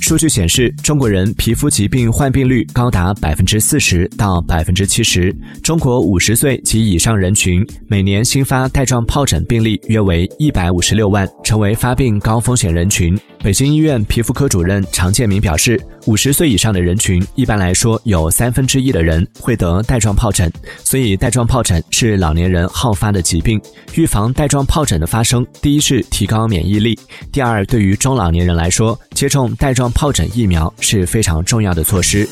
数据显示，中国人皮肤疾病患病率高达百分之四十到百分之七十。中国五十岁及以上人群每年新发带状疱疹病例约为一百五十六万，成为发病高风险人群。北京医院皮肤科主任常建明表示，五十岁以上的人群一般来说有三分之一的人会得带状疱疹，所以带状疱疹是老年人好发的疾病。预防带状疱疹的发生，第一是提高免疫力，第二，对于中老年人来说，接种带状疱疹疫苗是非常重要的措施。